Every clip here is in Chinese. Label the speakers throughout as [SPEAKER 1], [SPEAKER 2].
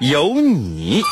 [SPEAKER 1] 有你。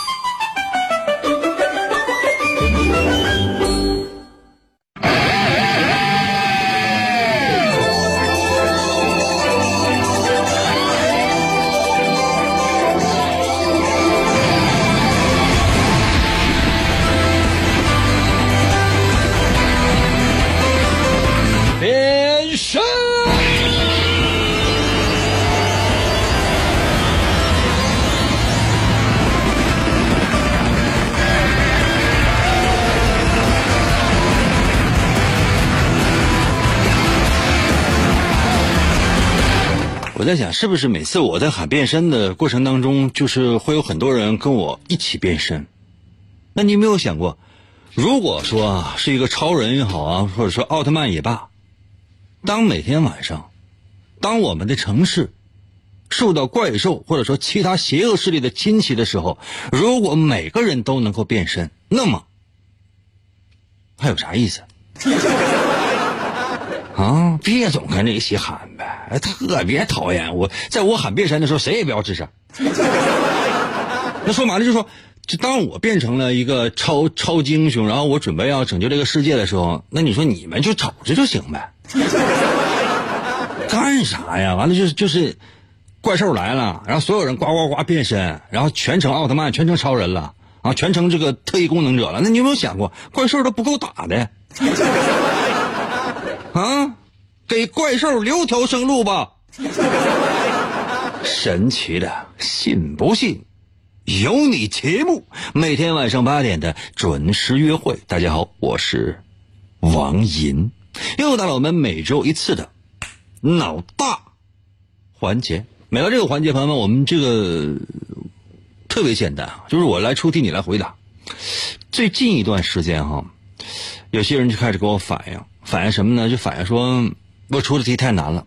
[SPEAKER 1] 在想，是不是每次我在喊变身的过程当中，就是会有很多人跟我一起变身？那你有没有想过，如果说是一个超人也好啊，或者说奥特曼也罢，当每天晚上，当我们的城市受到怪兽或者说其他邪恶势力的侵袭的时候，如果每个人都能够变身，那么还有啥意思？啊，别总跟着一起喊呗，特别讨厌。我在我喊变身的时候，谁也不要吱声。那说白了就是说，就当我变成了一个超超级英雄，然后我准备要拯救这个世界的时候，那你说你们就瞅着就行呗。干啥呀？完了就是就是，怪兽来了，然后所有人呱呱呱变身，然后全程奥特曼，全程超人了啊，全程这个特异功能者了。那你有没有想过，怪兽都不够打的？啊，给怪兽留条生路吧！神奇的，信不信？有你节目，每天晚上八点的准时约会。大家好，我是王银，又到了我们每周一次的脑大环节。每到这个环节，朋友们，我们这个特别简单啊，就是我来出题，你来回答。最近一段时间哈，有些人就开始给我反映，反映什么呢？就反映说我出的题太难了。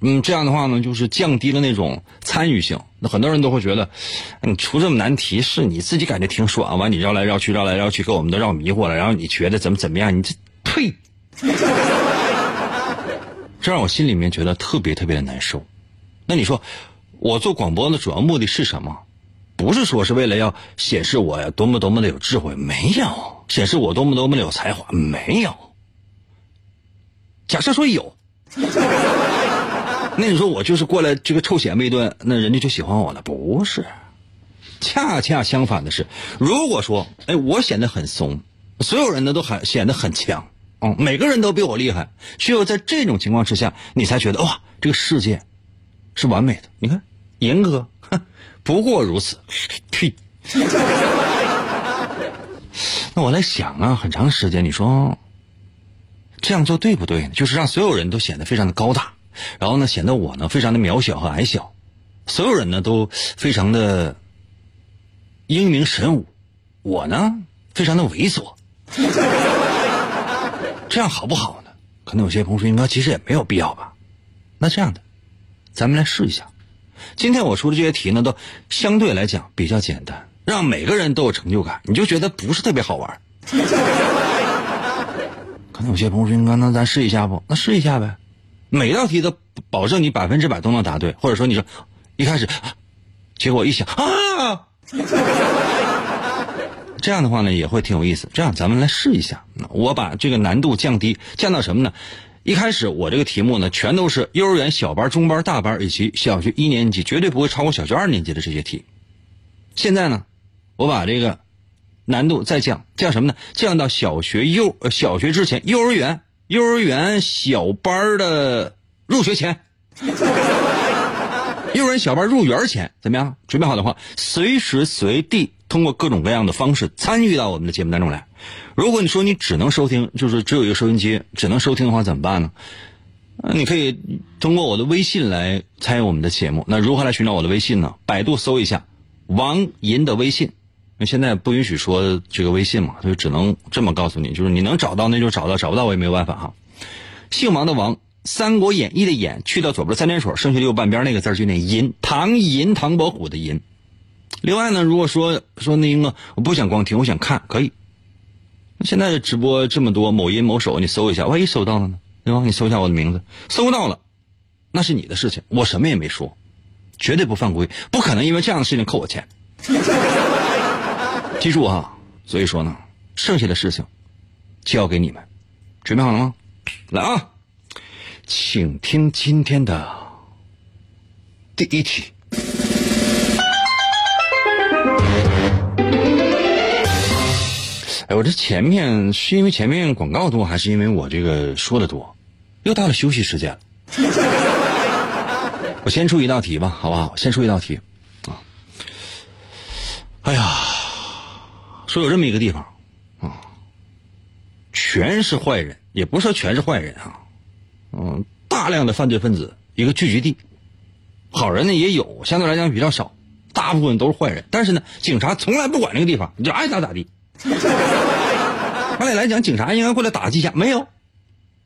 [SPEAKER 1] 嗯，这样的话呢，就是降低了那种参与性。那很多人都会觉得，你出这么难题，是你自己感觉挺爽，完你绕来绕去，绕来绕去，给我们都绕迷糊了。然后你觉得怎么怎么样？你这呸！这让我心里面觉得特别特别的难受。那你说，我做广播的主要目的是什么？不是说是为了要显示我多么多么的有智慧，没有；显示我多么多么的有才华，没有。假设说有。那你说我就是过来这个臭显摆一顿，那人家就喜欢我了？不是，恰恰相反的是，如果说，哎，我显得很怂，所有人呢都很显得很强，嗯，每个人都比我厉害，只有在这种情况之下，你才觉得哇，这个世界是完美的。你看，严哥，哼，不过如此，呸。那我在想啊，很长时间，你说这样做对不对呢？就是让所有人都显得非常的高大。然后呢，显得我呢非常的渺小和矮小，所有人呢都非常的英明神武，我呢非常的猥琐，这样好不好呢？可能有些朋友说，应该其实也没有必要吧。那这样的，咱们来试一下。今天我出的这些题呢，都相对来讲比较简单，让每个人都有成就感，你就觉得不是特别好玩。可能有些朋友说，应该那咱试一下不？那试一下呗。每道题都保证你百分之百都能答对，或者说你说一开始，结果一想啊，这样的话呢也会挺有意思。这样咱们来试一下，我把这个难度降低，降到什么呢？一开始我这个题目呢全都是幼儿园小班、中班、大班以及小学一年级，绝对不会超过小学二年级的这些题。现在呢，我把这个难度再降，降什么呢？降到小学幼呃小学之前，幼儿园。幼儿园小班的入学前，幼儿园小班入园前怎么样？准备好的话，随时随地通过各种各样的方式参与到我们的节目当中来。如果你说你只能收听，就是只有一个收音机，只能收听的话怎么办呢？你可以通过我的微信来参与我们的节目。那如何来寻找我的微信呢？百度搜一下王银的微信，那现在不允许说这个微信嘛，所以只能这么告诉你，就是你能找到那就找到，找不到我也没有办法哈。姓王的王，《三国演义》的演，去掉左边三点水，剩下右半边那个字就念银，唐银，唐伯虎的银。另外呢，如果说说那个我不想光听，我想看，可以。现在直播这么多，某音某手，你搜一下，万一搜到了呢？对吧？你搜一下我的名字，搜到了，那是你的事情，我什么也没说，绝对不犯规，不可能因为这样的事情扣我钱。记住啊，所以说呢，剩下的事情交给你们，准备好了吗？来啊，请听今天的第一题。哎，我这前面是因为前面广告多，还是因为我这个说的多？又到了休息时间了。我先出一道题吧，好不好？先出一道题啊。哎呀，说有这么一个地方啊，全是坏人，也不是说全是坏人啊，嗯，大量的犯罪分子一个聚集地，好人呢也有，相对来讲比较少，大部分都是坏人。但是呢，警察从来不管那个地方，你就爱咋咋地。按理来讲，警察应该过来打击一下，没有，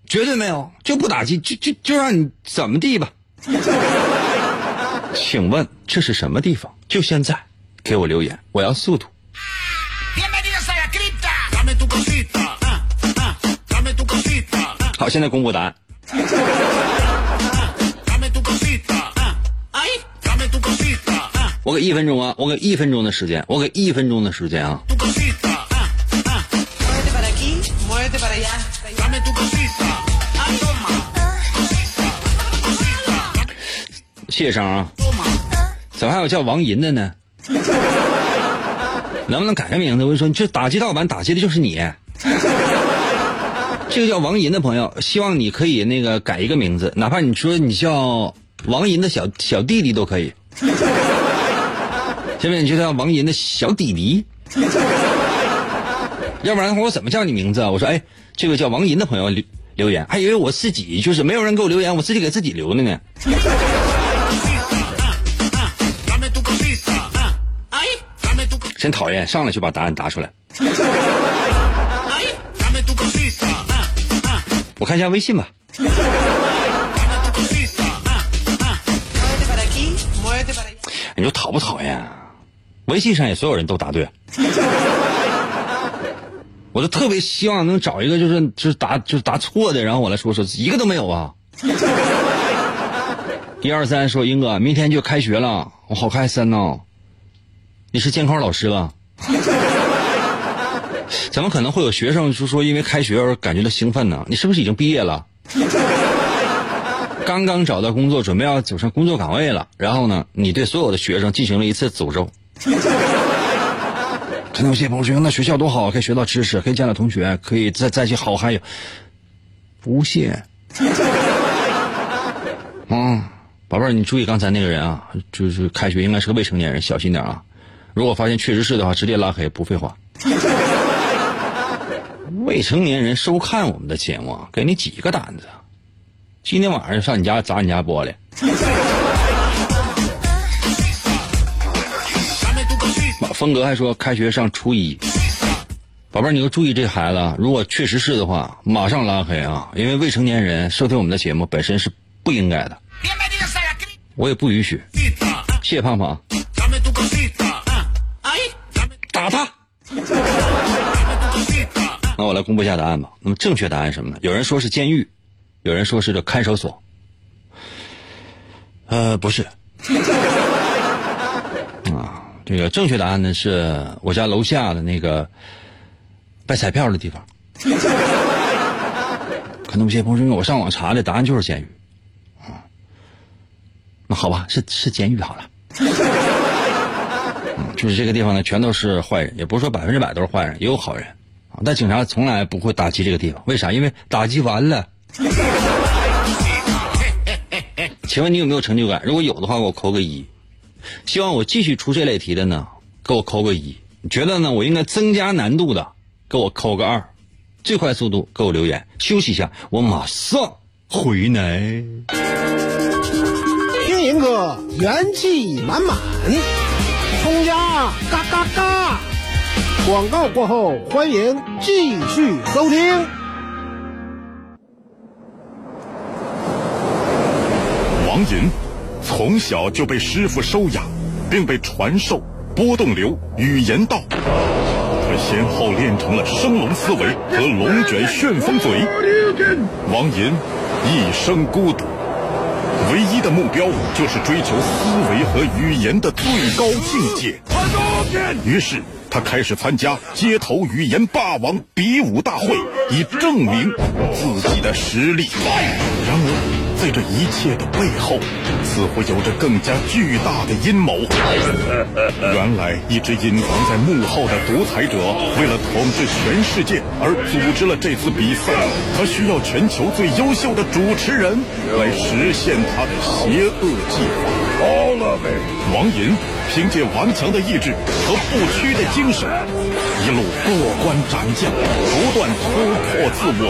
[SPEAKER 1] 绝对没有，就不打击，就就就让你怎么地吧。请问这是什么地方？就现在，给我留言，我要速度。好，现在公布答案。我给一分钟啊，我给一分钟的时间，我给一分钟的时间啊。谢谢声啊！怎么还有叫王银的呢？能不能改个名字？我跟你说，这打击盗版打击的就是你。这个叫王银的朋友，希望你可以那个改一个名字，哪怕你说你叫王银的小小弟弟都可以。下面你就叫王银的小弟弟。要不然的话，我怎么叫你名字啊？我说，哎，这个叫王银的朋友留留言，还以为我自己就是没有人给我留言，我自己给自己留的呢。真讨厌，上来就把答案答出来。我看一下微信吧。你说讨不讨厌？微信上也所有人都答对。我就特别希望能找一个就是就是答就是答错的，然后我来说说，一个都没有啊。一二三，说英哥，明天就开学了，我好开心呢。你是监考老师吧？怎么可能会有学生就说因为开学而感觉到兴奋呢？你是不是已经毕业了？刚刚找到工作，准备要走上工作岗位了。然后呢，你对所有的学生进行了一次诅咒。可能有些朋友说，那学校多好，可以学到知识，可以见到同学，可以在在一起好嗨哟。不屑。嗯，宝贝儿，你注意刚才那个人啊，就是开学应该是个未成年人，小心点啊。如果发现确实是的话，直接拉黑，不废话。未成年人收看我们的节目，给你几个胆子？今天晚上上你家砸你家玻璃。峰哥还说开学上初一，宝贝儿，你要注意这孩子，如果确实是的话，马上拉黑啊！因为未成年人收听我们的节目本身是不应该的，我也不允许。谢谢胖胖。那我来公布一下答案吧。那么正确答案什么呢？有人说是监狱，有人说是这看守所。呃，不是。啊，这个正确答案呢是我家楼下的那个卖彩票的地方。可能有些朋友说我上网查的答案就是监狱。啊，那好吧，是是监狱好了。就是这个地方呢，全都是坏人，也不是说百分之百都是坏人，也有好人。但警察从来不会打击这个地方，为啥？因为打击完了。请问你有没有成就感？如果有的话，给我扣个一。希望我继续出这类题的呢，给我扣个一。觉得呢，我应该增加难度的，给我扣个二。最快速度给我留言。休息一下，我马上回来。
[SPEAKER 2] 听银哥元气满满。冲呀，嘎嘎嘎！广告过后，欢迎继续收听。
[SPEAKER 3] 王银从小就被师傅收养，并被传授波动流语言道。他先后练成了升龙思维和龙卷旋风嘴。王银一生孤独，唯一的目标就是追求思维和语言的最高境界。于是。他开始参加街头语言霸王比武大会，以证明自己的实力。然而，在这一切的背后，似乎有着更加巨大的阴谋。原来，一直隐藏在幕后的独裁者，为了统治全世界而组织了这次比赛。他需要全球最优秀的主持人来实现他的邪恶计划。王银。凭借顽强的意志和不屈的精神，一路过关斩将，不断突破自我，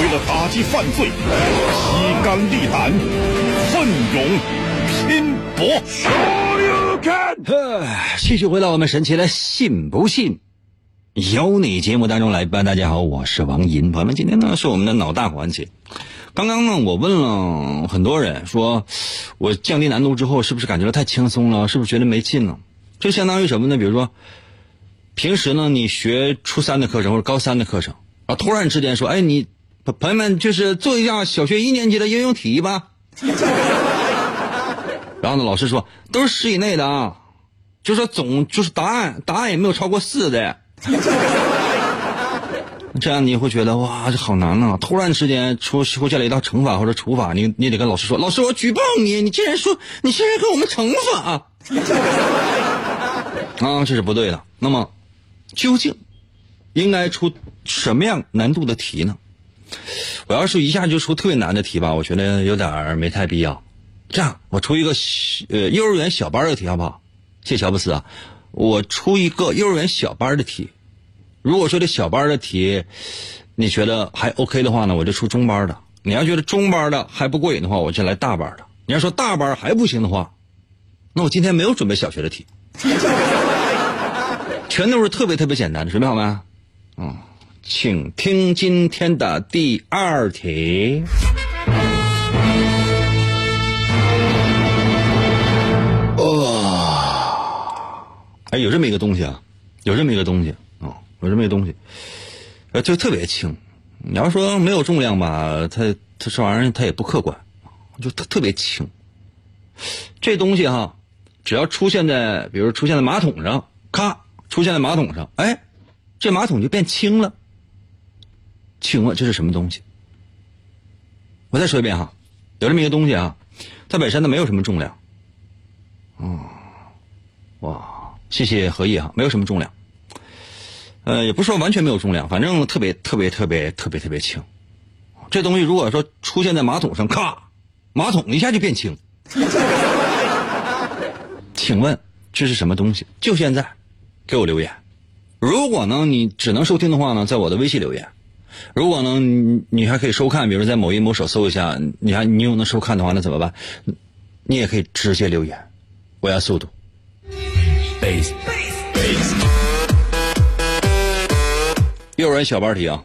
[SPEAKER 3] 为了打击犯罪，披肝沥胆，奋勇拼搏。
[SPEAKER 1] 继续回到我们神奇的“信不信由你”节目当中来吧。大家好，我是王银，朋友们，今天呢是我们的脑大环节。刚刚呢，我问了很多人，说我降低难度之后，是不是感觉到太轻松了？是不是觉得没劲了？就相当于什么呢？比如说，平时呢，你学初三的课程或者高三的课程，啊，突然之间说，哎，你朋友们就是做一下小学一年级的应用题吧。然后呢，老师说都是十以内的啊，就说总就是答案，答案也没有超过四的。这样你会觉得哇，这好难呐！突然之间出出现了一道惩罚或者处罚，你你得跟老师说：“老师，我举报你！你竟然说你竟然给我们惩罚 啊，这是不对的。那么，究竟应该出什么样难度的题呢？我要是一下就出特别难的题吧，我觉得有点没太必要。这样，我出一个呃幼儿园小班的题好不好？谢乔布斯啊，我出一个幼儿园小班的题。如果说这小班的题，你觉得还 OK 的话呢，我就出中班的。你要觉得中班的还不过瘾的话，我就来大班的。你要说大班还不行的话，那我今天没有准备小学的题，全都是特别特别简单的。准备好没？嗯，请听今天的第二题。哇，哎，有这么一个东西啊，有这么一个东西。有这么一东西，呃，就特别轻。你要说没有重量吧，它它这玩意儿它也不客观，就特特别轻。这东西哈，只要出现在，比如出现在马桶上，咔，出现在马桶上，哎，这马桶就变轻了。请问这是什么东西？我再说一遍哈，有这么一个东西啊，它本身呢没有什么重量。哦，哇，谢谢何毅哈，没有什么重量。呃，也不是说完全没有重量，反正特别特别特别特别特别轻。这东西如果说出现在马桶上，咔，马桶一下就变轻。请问这是什么东西？就现在，给我留言。如果呢你只能收听的话呢，在我的微信留言。如果呢你你还可以收看，比如在某音某手搜一下，你还你又能收看的话，那怎么办？你也可以直接留言。我要速度。幼儿园小班题啊，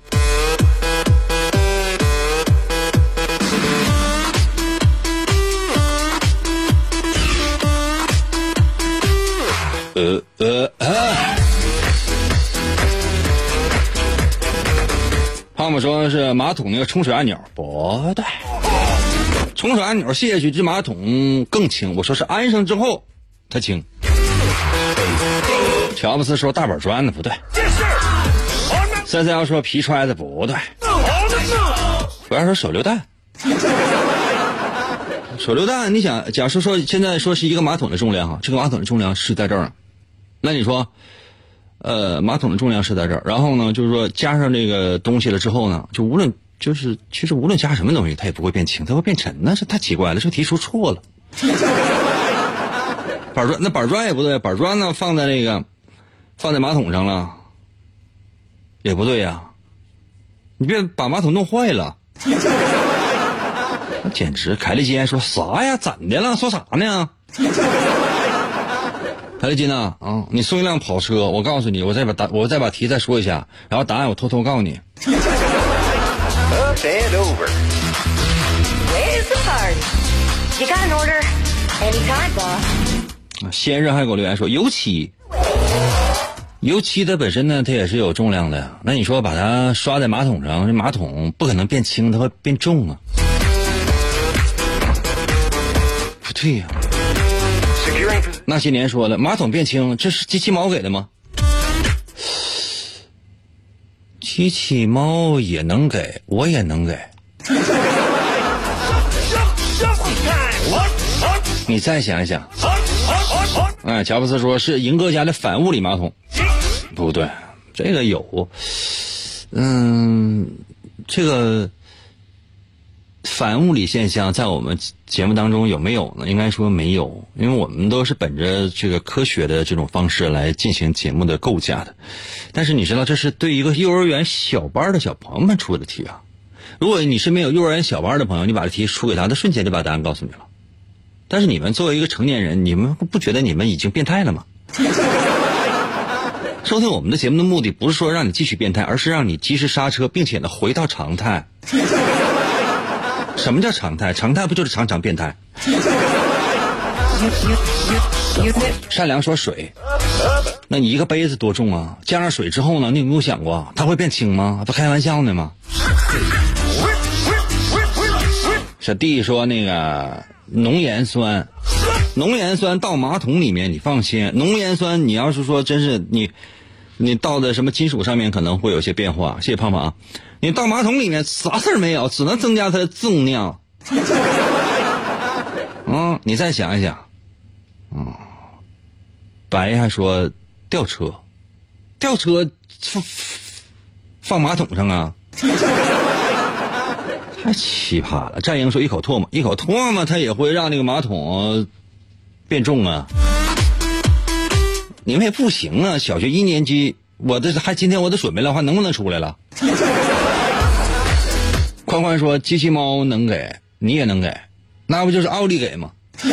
[SPEAKER 1] 呃呃啊！胖胖说是马桶那个冲水按钮，不对，冲水按钮卸下去，这马桶更轻。我说是安上之后它轻。乔布斯说大板砖的不对。三三幺说皮揣子不对，我要说手榴弹。手榴弹，你想，假设说现在说是一个马桶的重量哈，这个马桶的重量是在这儿，那你说，呃，马桶的重量是在这儿，然后呢，就是说加上这个东西了之后呢，就无论就是其实无论加什么东西，它也不会变轻，它会变沉，那是太奇怪了，这题出错了。板砖那板砖也不对，板砖呢放在那个放在马桶上了。也不对呀，你别把马桶弄坏了。简直，凯利金说啥呀？怎的了？说啥呢？凯利金呐，啊，你送一辆跑车，我告诉你，我再把答，我再把题再说一下，然后答案我偷偷告诉你。先生还给我留言说，油漆，油漆它本身呢，它也是有重量的呀。那你说把它刷在马桶上，这马桶不可能变轻，它会变重啊。不对呀、那些年说了，马桶变轻，这是机器猫给的吗？机器猫也能给，我也能给。你再想一想，哎，乔布斯说是银哥家的反物理马桶，不对，这个有，嗯，这个反物理现象在我们节目当中有没有呢？应该说没有，因为我们都是本着这个科学的这种方式来进行节目的构架的。但是你知道，这是对一个幼儿园小班的小朋友们出的题啊。如果你身边有幼儿园小班的朋友，你把这题出给他，他瞬间就把答案告诉你了。但是你们作为一个成年人，你们不觉得你们已经变态了吗？收听我们的节目的目的不是说让你继续变态，而是让你及时刹车，并且呢回到常态。什么叫常态？常态不就是常常变态？善良说水，那你一个杯子多重啊？加上水之后呢，你有没有想过它会变轻吗？不开玩笑呢吗？小弟说那个浓盐酸，浓盐酸倒马桶里面，你放心，浓盐酸你要是说真是你，你倒在什么金属上面可能会有些变化。谢谢胖胖啊，你倒马桶里面啥事儿没有，只能增加它的重量。嗯，你再想一想，嗯，白还说吊车，吊车放放马桶上啊。太奇葩了！战鹰说一口唾沫，一口唾沫，它也会让那个马桶变重啊！你们也不行啊！小学一年级，我这还今天我都准备了，还能不能出来了？宽宽说机器猫能给，你也能给，那不就是奥利给吗？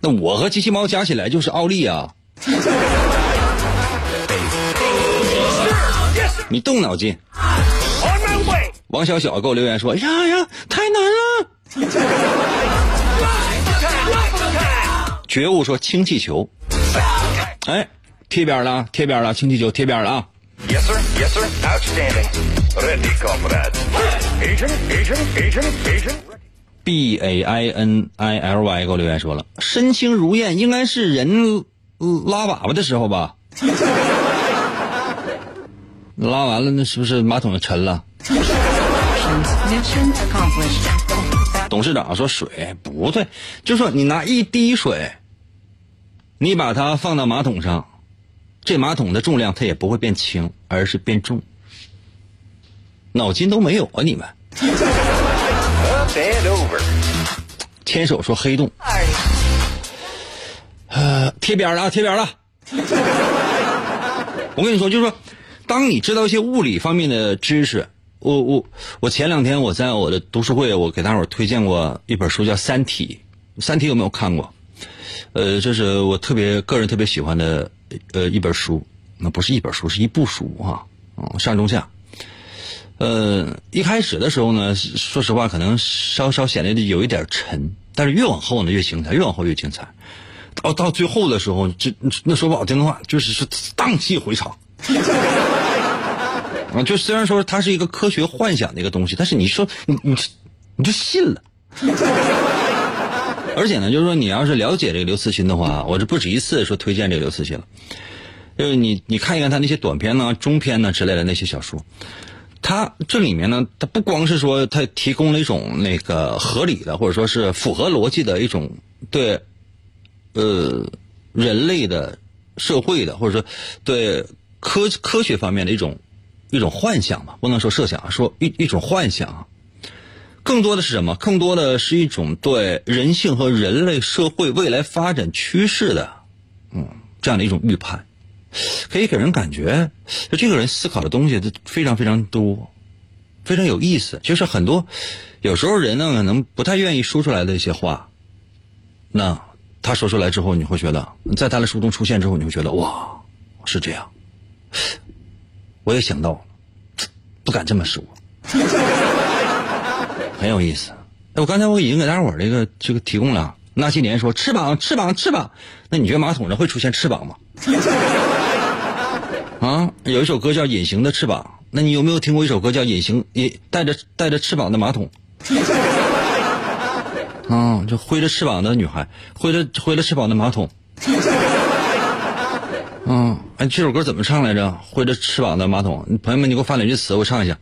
[SPEAKER 1] 那我和机器猫加起来就是奥利啊！你动脑筋。王小小给我留言说：“哎呀呀，太难了。”觉悟说氢气球。哎，贴边了，贴边了，氢气球贴边了啊。
[SPEAKER 2] Yes sir, yes sir, outstanding. Ready, come right.
[SPEAKER 1] B A I N I L Y 给我留言说了，身轻如燕应该是人拉粑粑的时候吧？拉完了，那是不是马桶就沉了？董事长说水不对，就说你拿一滴水。你把它放到马桶上，这马桶的重量它也不会变轻，而是变重。脑筋都没有啊你们 牵手说黑洞，呃，贴边了啊，贴边了。我跟你说，就是说，当你知道一些物理方面的知识，我我我前两天我在我的读书会，我给大伙儿推荐过一本书叫《三体》，《三体》有没有看过？呃，这是我特别个人特别喜欢的呃一本书，那不是一本书，是一部书啊，嗯，上中下。呃，一开始的时候呢，说实话，可能稍稍显得有一点沉，但是越往后呢越精彩，越往后越精彩。到到最后的时候，这那说不好听的话，就是是荡气回肠。啊，就虽然说它是一个科学幻想的一个东西，但是你说你你你就信了。而且呢，就是说你要是了解这个刘慈欣的话，我这不止一次说推荐这个刘慈欣了。就是你你看一看他那些短篇呢、中篇呢之类的那些小说，他这里面呢，他不光是说他提供了一种那个合理的或者说是符合逻辑的一种对，呃，人类的、社会的或者说对科科学方面的一种一种幻想吧，不能说设想，说一一种幻想。更多的是什么？更多的是一种对人性和人类社会未来发展趋势的，嗯，这样的一种预判，可以给人感觉，就这个人思考的东西都非常非常多，非常有意思。就是很多，有时候人呢可能不太愿意说出来的一些话，那他说出来之后，你会觉得，在他的书中出现之后，你会觉得哇，是这样。我也想到了，不敢这么说，很有意思。哎，我刚才我已经给大伙儿这个这个提供了。那些年说翅膀翅膀翅膀，那你觉得马桶上会出现翅膀吗？啊，有一首歌叫《隐形的翅膀》，那你有没有听过一首歌叫《隐形也带着带着翅膀的马桶》？啊，就挥着翅膀的女孩，挥着挥着翅膀的马桶。嗯，哎，这首歌怎么唱来着？挥着翅膀的马桶，朋友们，你给我发两句词，我唱一下。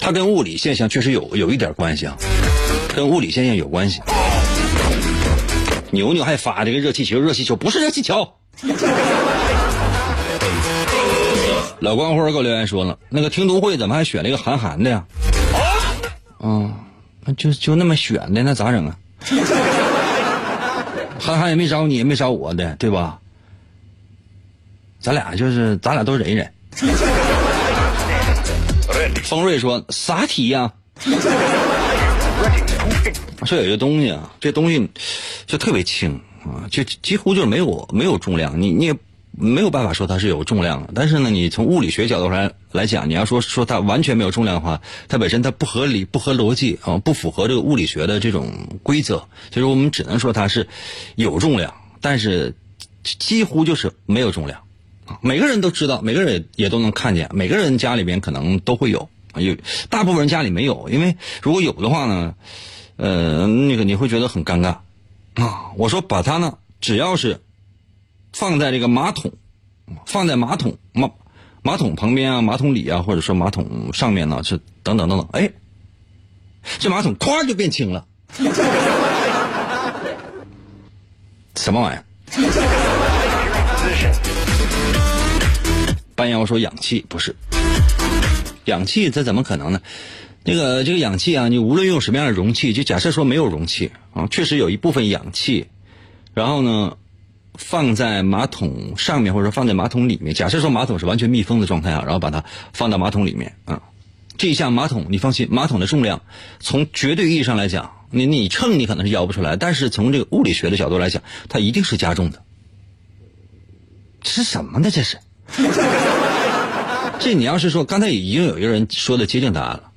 [SPEAKER 1] 它跟物理现象确实有有一点关系啊，跟物理现象有关系。牛牛还发这个热气球，热气球不是热气球。老光辉给我留言说了，那个听读会怎么还选了一个韩寒的呀？啊，就就那么选的，那咋整啊？韩寒也没找你，也没找我的，对吧？咱俩就是，咱俩都忍一忍。方瑞说啥题呀？说有一个东西啊，这东西就特别轻啊，就几乎就是没有没有重量，你你也没有办法说它是有重量的。但是呢，你从物理学角度来来讲，你要说说它完全没有重量的话，它本身它不合理、不合逻辑啊，不符合这个物理学的这种规则。就是我们只能说它是有重量，但是几乎就是没有重量。每个人都知道，每个人也都能看见，每个人家里边可能都会有，有大部分人家里没有，因为如果有的话呢。呃，那个你会觉得很尴尬啊！我说把它呢，只要是放在这个马桶，放在马桶马马桶旁边啊，马桶里啊，或者说马桶上面呢，是等等等等，哎，这马桶咵就变轻了，什么玩意儿？半腰说氧气不是，氧气这怎么可能呢？那个这个氧气啊，你无论用什么样的容器，就假设说没有容器啊，确实有一部分氧气，然后呢，放在马桶上面或者说放在马桶里面。假设说马桶是完全密封的状态啊，然后把它放到马桶里面啊，这一下马桶你放心，马桶的重量从绝对意义上来讲，你你称你可能是摇不出来，但是从这个物理学的角度来讲，它一定是加重的。吃什么呢？这是？这你要是说刚才已经有一个人说的接近答案了。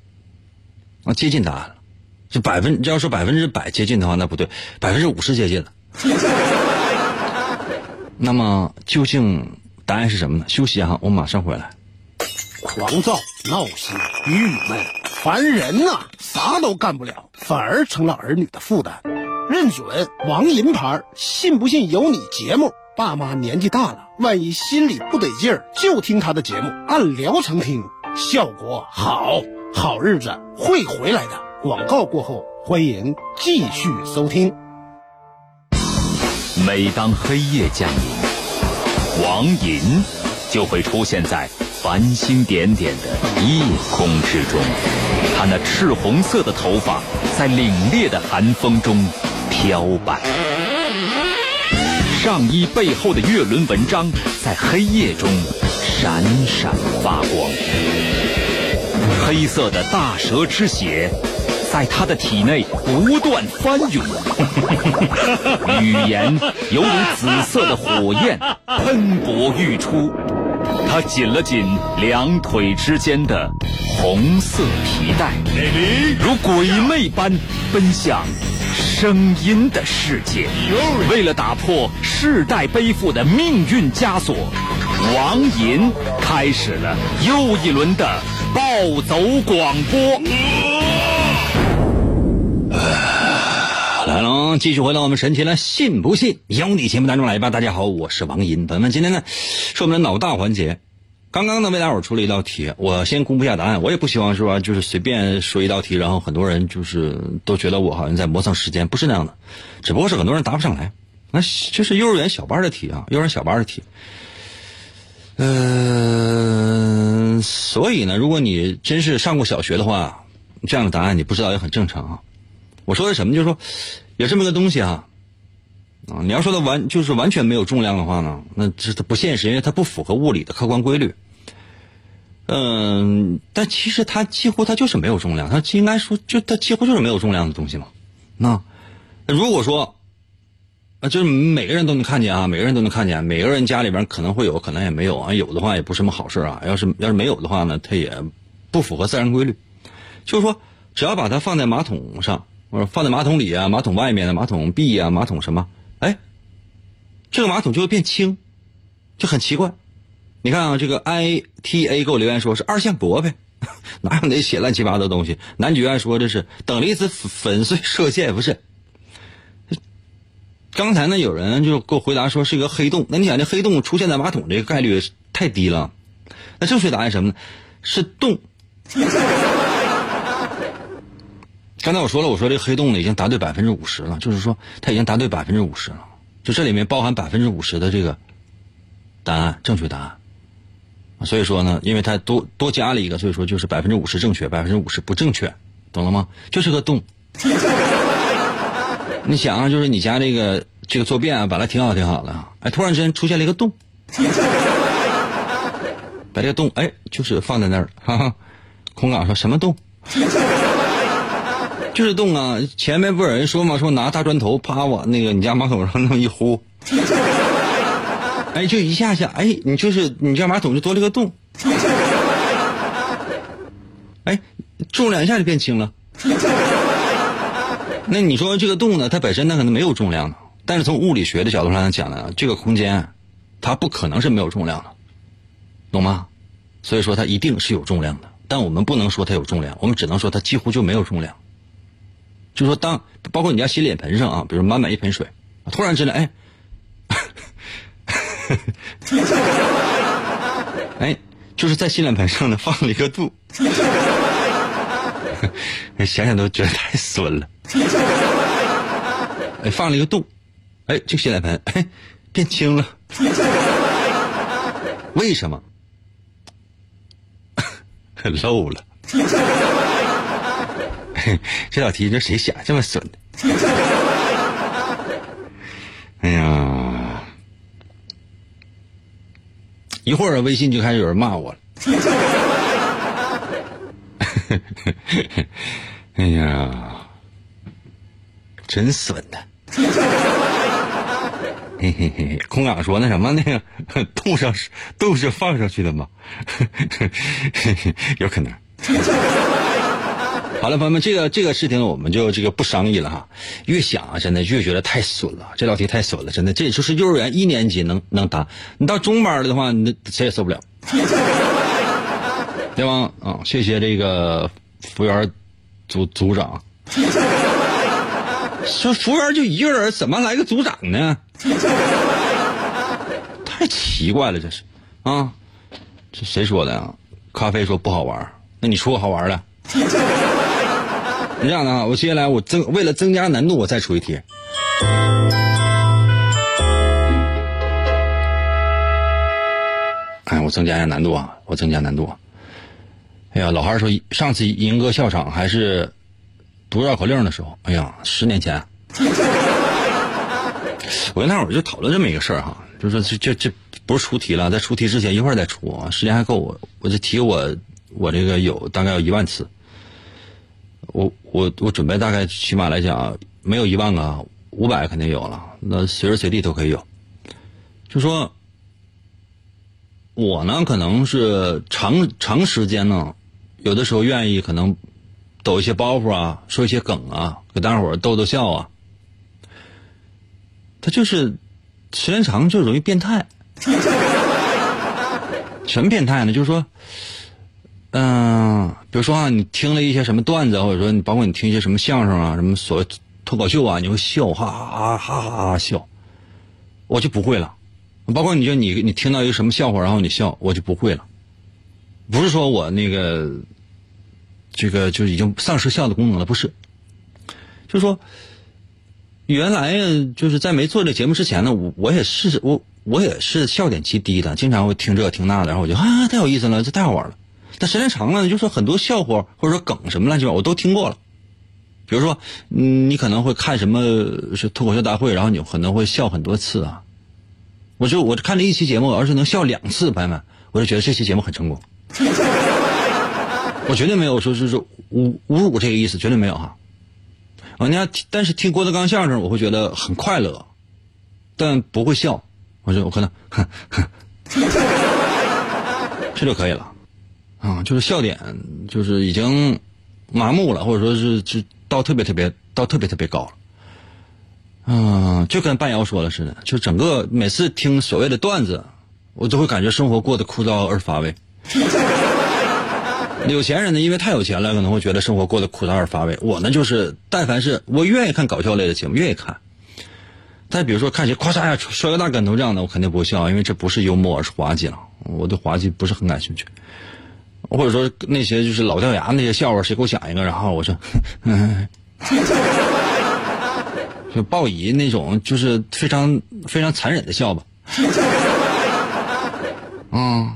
[SPEAKER 1] 啊，接近答案了，就百分，要说百分之百接近的话，那不对，百分之五十接近了。那么究竟答案是什么呢？休息啊，我马上回来。
[SPEAKER 4] 狂躁、闹心、郁闷、烦人呐，啥都干不了，反而成了儿女的负担。认准王银牌，信不信由你。节目，爸妈年纪大了，万一心里不得劲儿，就听他的节目，按疗程听，效果好。好日子会回来的。广告过后，欢迎继续收听。
[SPEAKER 5] 每当黑夜降临，王银就会出现在繁星点点的夜空之中。他那赤红色的头发在凛冽的寒风中飘摆，上衣背后的月轮纹章在黑夜中闪闪发光。黑色的大蛇之血，在他的体内不断翻涌，语言犹如紫色的火焰喷薄欲出。他紧了紧两腿之间的红色皮带，如鬼魅般奔向声音的世界。为了打破世代背负的命运枷锁，王银开始了又一轮的。暴走广播，
[SPEAKER 1] 来了，继续回到我们神奇的“信不信由你”节目当中来吧。大家好，我是王银，朋友们，今天呢是我们的脑大环节。刚刚呢为大伙出了一道题，我先公布一下答案。我也不希望说就是随便说一道题，然后很多人就是都觉得我好像在磨蹭时间，不是那样的。只不过是很多人答不上来。那这是幼儿园小班的题啊，幼儿园小班的题。嗯，所以呢，如果你真是上过小学的话，这样的答案你不知道也很正常啊。我说的什么？就是说，有这么个东西啊，啊，你要说它完就是完全没有重量的话呢，那这它不现实，因为它不符合物理的客观规律。嗯，但其实它几乎它就是没有重量，它应该说就它几乎就是没有重量的东西嘛。那如果说啊，就是每个人都能看见啊，每个人都能看见，每个人家里边可能会有，可能也没有啊。有的话也不是什么好事啊。要是要是没有的话呢，它也不符合自然规律。就是说，只要把它放在马桶上，或者放在马桶里啊，马桶外面的马桶壁啊，马桶什么，哎，这个马桶就会变轻，就很奇怪。你看啊，这个 I T A 给我留言说是二向箔呗，哪有那写乱七八糟的东西？男爵说这是等离子粉碎射线，不是。刚才呢，有人就给我回答说是一个黑洞。那你想，这黑洞出现在马桶这个概率太低了。那正确答案什么呢？是洞。刚才我说了，我说这黑洞呢已经答对百分之五十了，就是说它已经答对百分之五十了，就这里面包含百分之五十的这个答案，正确答案。所以说呢，因为它多多加了一个，所以说就是百分之五十正确，百分之五十不正确，懂了吗？就是个洞。你想啊，就是你家这个这个坐便啊，本来挺好挺好的，哎，突然之间出现了一个洞，把这个洞哎，就是放在那儿，哈哈。空港说什么洞？就是洞啊！前面不有人说吗？说拿大砖头啪往那个你家马桶上那么一呼。哎，就一下下，哎，你就是你家马桶就多了个洞，哎，重两下就变轻了。那你说这个洞呢？它本身它可能没有重量，但是从物理学的角度上来讲呢，这个空间它不可能是没有重量的，懂吗？所以说它一定是有重量的，但我们不能说它有重量，我们只能说它几乎就没有重量。就说当包括你家洗脸盆上啊，比如满满一盆水，突然之间哎。哎，就是在洗脸盆上呢放了一个度，想想都觉得太损了。哎，放了一个度，哎，这洗脸盆哎变轻了，为什么？漏了。这道题这谁想这么损的？哎呀！一会儿微信就开始有人骂我了。哎呀，真损的！嘿嘿嘿，空港说那什么那个洞上是洞是放上去的吗？有可能。好了，朋友们，这个这个事情我们就这个不商议了哈。越想啊，真的越觉得太损了，这道题太损了，真的，这就是幼儿园一年级能能答，你到中班了的话，你谁也受不了，对吧？啊，谢谢这个服务员组组长。说服务员就一个人，怎么来个组长呢？太奇怪了，这是啊？这谁说的呀？咖啡说不好玩，那你说个好玩的？这样的啊，我接下来我增为了增加难度，我再出一题。哎，我增加一下难度啊！我增加难度。哎呀，老汉说上次银哥笑场还是读绕口令的时候，哎呀，十年前。我跟那会儿就讨论这么一个事儿哈，就说这这这不是出题了，在出题之前一会儿再出啊，时间还够我，我这题我我这个有大概有一万次。我我我准备大概起码来讲没有一万个，五百肯定有了，那随时随地都可以有。就说，我呢可能是长长时间呢，有的时候愿意可能抖一些包袱啊，说一些梗啊，给大伙逗逗笑啊。他就是时间长就容易变态，什么变态呢？就是说。嗯，比如说啊，你听了一些什么段子，或者说你包括你听一些什么相声啊，什么所谓脱口秀啊，你会笑，哈哈哈哈哈哈笑，我就不会了。包括你就你你听到一个什么笑话，然后你笑，我就不会了。不是说我那个这个就已经丧失笑的功能了，不是。就说，原来就是在没做这节目之前呢，我我也是我我也是笑点极低的，经常会听这听那的，然后我就啊太有意思了，这太好玩了。但时间长了，就是很多笑话或者说梗什么乱七八糟，我都听过了。比如说，嗯，你可能会看什么是脱口秀大会，然后你可能会笑很多次啊。我就我看这一期节目，要是能笑两次，朋友们，我就觉得这期节目很成功。我绝对没有说是说侮辱这个意思，绝对没有哈。人家但是听郭德纲相声，我会觉得很快乐，但不会笑。我就我可能，哼 哼，这就可以了。啊，就是笑点就是已经麻木了，或者说是是到特别特别到特别特别高了。嗯，就跟半妖说了似的，就整个每次听所谓的段子，我都会感觉生活过得枯燥而乏味。有钱人呢，因为太有钱了，可能会觉得生活过得枯燥而乏味。我呢，就是但凡是我愿意看搞笑类的节目，愿意看。再比如说看谁咵嚓呀摔个大跟头这样的，我肯定不会笑，因为这不是幽默，而是滑稽了。我对滑稽不是很感兴趣。或者说那些就是老掉牙那些笑话，谁给我讲一个？然后我说，就报以那种就是非常非常残忍的笑吧。嗯，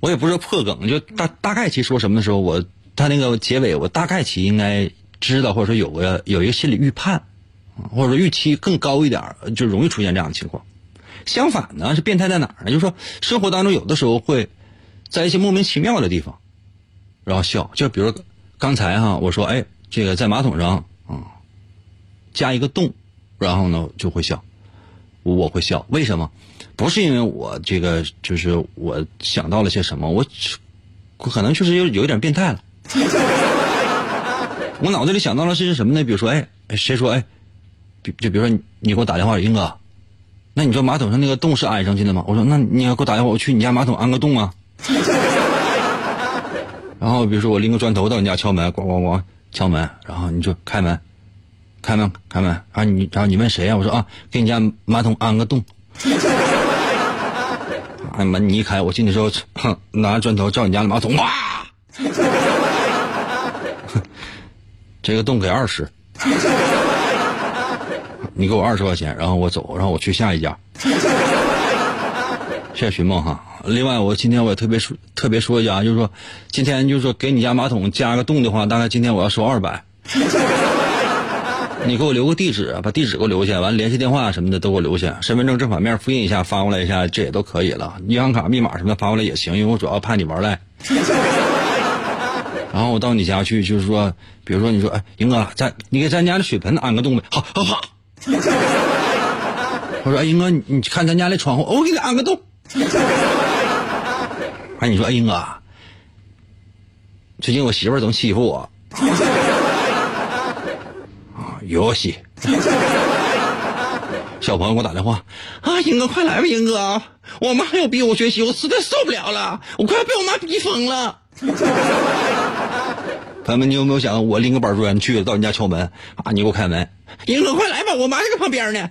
[SPEAKER 1] 我也不是破梗，就大大概其说什么的时候，我他那个结尾，我大概其应该知道，或者说有个有一个心理预判，或者说预期更高一点，就容易出现这样的情况。相反呢，是变态在哪儿呢？就是说生活当中有的时候会。在一些莫名其妙的地方，然后笑，就比如刚才哈，我说哎，这个在马桶上啊加一个洞，然后呢就会笑，我会笑，为什么？不是因为我这个就是我想到了些什么，我可能确实有有一点变态了。我脑子里想到了是什么呢？比如说哎，谁说哎，就比如说你你给我打电话，英哥，那你说马桶上那个洞是安上去的吗？我说那你要给我打电话，我去你家马桶安个洞啊。然后比如说我拎个砖头到你家敲门，咣咣咣敲门，然后你就开门，开门开门，啊你然后你问谁呀？我说啊，给你家马桶安个洞。啊门你一开，我进去之后，哼，拿砖头照你家的马桶，哇！这个洞给二十，你给我二十块钱，然后我走，然后我去下一家。谢谢寻梦哈。另外，我今天我也特别说特别说一下啊，就是说，今天就是说给你家马桶加个洞的话，大概今天我要收二百。你给我留个地址，把地址给我留下，完联系电话什么的都给我留下，身份证正反面复印一下发过来一下，这也都可以了。银行卡密码什么的发过来也行，因为我主要怕你玩赖。然后我到你家去，就是说，比如说你说，哎，英哥，咱你给咱家的水盆安个洞呗？好，好，好。我说，哎，英哥，你你看咱家的窗户，我给你安个洞。哎，你说，哎，英哥，最近我媳妇儿总欺负我。啊，游戏。小朋友给我打电话，啊，英哥，快来吧，英哥，我妈要逼我学习，我实在受不了了，我快要被我妈逼疯了。朋友们，你有没有想，我拎个板砖去到你家敲门，啊，你给我开门，英哥，快来吧，我妈在旁边呢。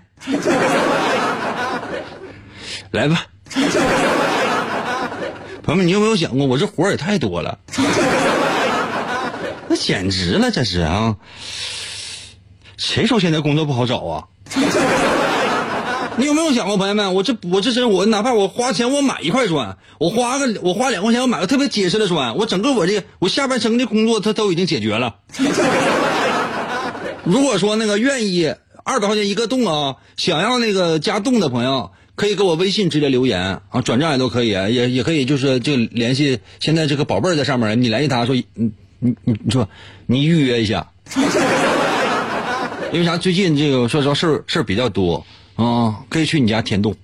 [SPEAKER 1] 来吧。朋友们，你有没有想过，我这活也太多了，那简直了，这是啊！谁说现在工作不好找啊？你有没有想过，朋友们，我这我这身我哪怕我花钱我买一块砖，我花个我花两块钱我买个特别结实的砖，我整个我这我下半生的工作它都已经解决了。如果说那个愿意二百块钱一个洞啊，想要那个加洞的朋友。可以给我微信直接留言啊，转账也都可以，也也可以，就是就联系现在这个宝贝儿在上面，你联系他说，你你你说你预约一下，因为啥？最近这个说实话事儿事儿比较多啊，可以去你家填洞。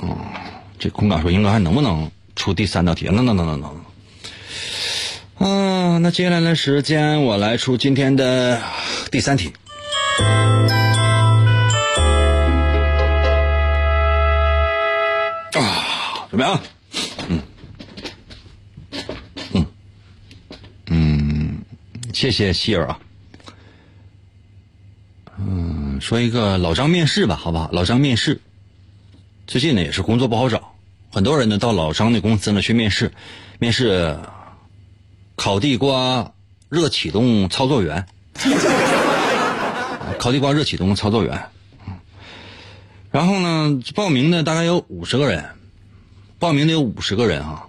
[SPEAKER 1] 嗯，这空港说应该还能不能出第三道题？能能能能能。啊，那接下来的时间我来出今天的第三题。么样？嗯，嗯，嗯，谢谢希儿啊。嗯，说一个老张面试吧，好吧，老张面试。最近呢也是工作不好找，很多人呢到老张的公司呢去面试，面试烤地瓜热启动操作员，烤地瓜热启动操作员。然后呢，报名的大概有五十个人。报名的有五十个人啊。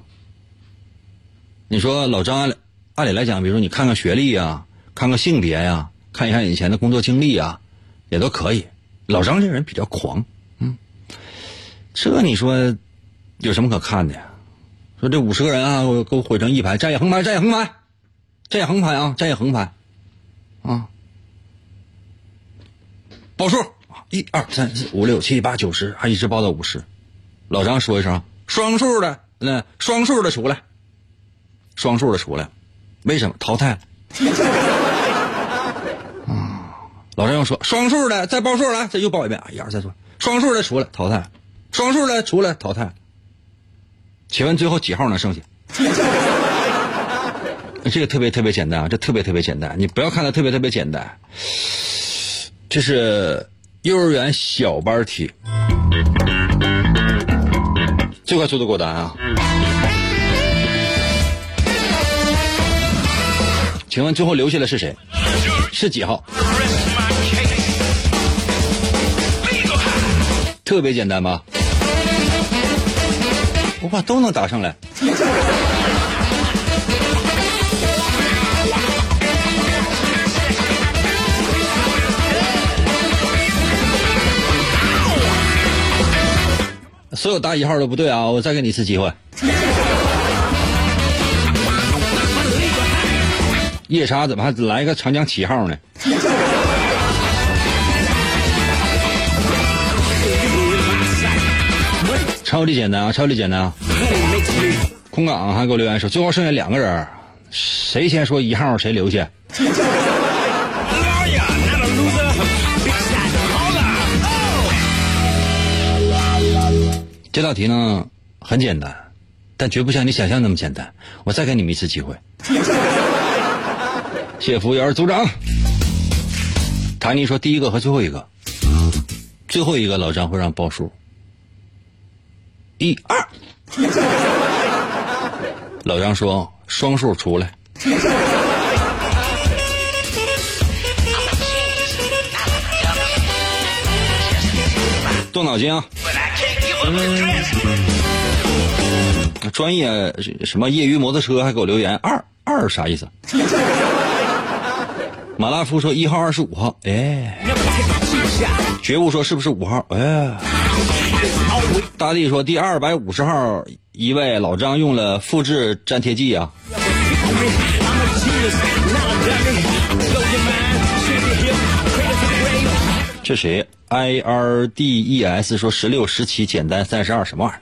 [SPEAKER 1] 你说老张按理来讲，比如说你看看学历呀，看看性别呀，看一下以前的工作经历啊，也都可以。老张这人比较狂，嗯，这你说有什么可看的呀？说这五十个人啊，给我给我毁成一排，站也横排，站也横排，站也横排啊，站也横排，啊，报数，一二三四五六七八九十，还一直报到五十。老张说一声，双数的，那双数的出来，双数的出来，为什么淘汰？啊，老张又说双数的再报数来，这又报一遍，一二再说，双数的出来淘汰，双数的出来淘汰。请问最后几号能剩下？这个特别特别简单啊，这特别特别简单，你不要看它特别特别简单，这是幼儿园小班题，最快速度给我答案啊！请问最后留下的是谁？是几号？特别简单吧？我把都能答上来。所有答一号都不对啊！我再给你一次机会。夜叉怎么还来个长江七号呢？超级简单啊，超级简单啊！空港还给我留言说，最后剩下两个人，谁先说一号谁留下。这道题呢很简单，但绝不像你想象那么简单。我再给你们一次机会。谢服务员组长，谭尼说第一个和最后一个，最后一个老张会让报数。一二，老张说双数出来。动脑筋啊！专业什么业余摩托车还给我留言二二啥意思？马拉夫说一号二十五号，哎，觉悟说是不是五号？哎，大地说第二百五十号一位老张用了复制粘贴剂啊。这谁？I R D E S 说十六十七简单三十二什么玩意儿？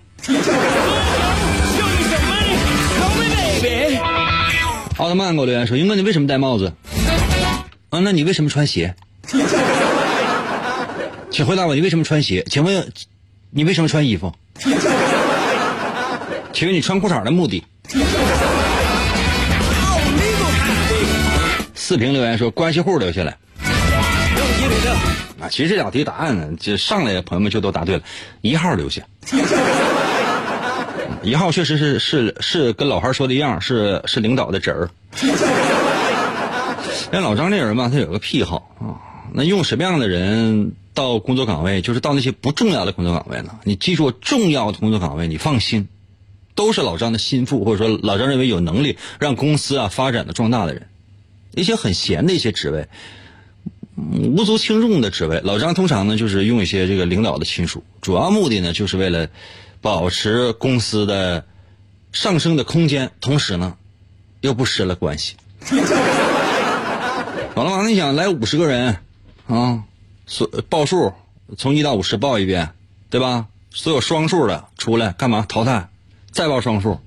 [SPEAKER 1] 奥特曼给我留言说：“英哥，你为什么戴帽子？啊，那你为什么穿鞋？请回答我，你为什么穿鞋？请问，你为什么穿衣服？请问你穿裤衩的目的？”四平留言说：“关系户留下来。”啊，其实这两题答案呢，就上来朋友们就都答对了，一号留下。一号确实是是是跟老汉说的一样，是是领导的侄儿。那老张这人吧，他有个癖好啊，那用什么样的人到工作岗位，就是到那些不重要的工作岗位呢？你记住，重要的工作岗位，你放心，都是老张的心腹，或者说老张认为有能力让公司啊发展的壮大的人。一些很闲的一些职位。无足轻重的职位，老张通常呢就是用一些这个领导的亲属，主要目的呢就是为了保持公司的上升的空间，同时呢又不失了关系。完 了完了？你想来五十个人啊，所报数从一到五十报一遍，对吧？所有双数的出来干嘛？淘汰，再报双数。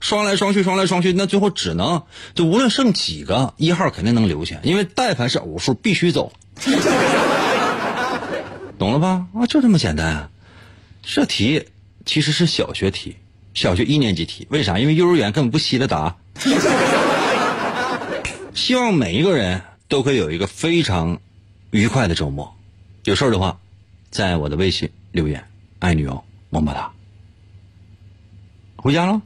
[SPEAKER 1] 双来双去，双来双去，那最后只能就无论剩几个一号肯定能留下，因为但凡是偶数必须走，懂了吧？啊，就这么简单。这题其实是小学题，小学一年级题。为啥？因为幼儿园根本不稀得答。希望每一个人都可以有一个非常愉快的周末。有事的话，在我的微信留言，爱你哦，么么哒。回家喽。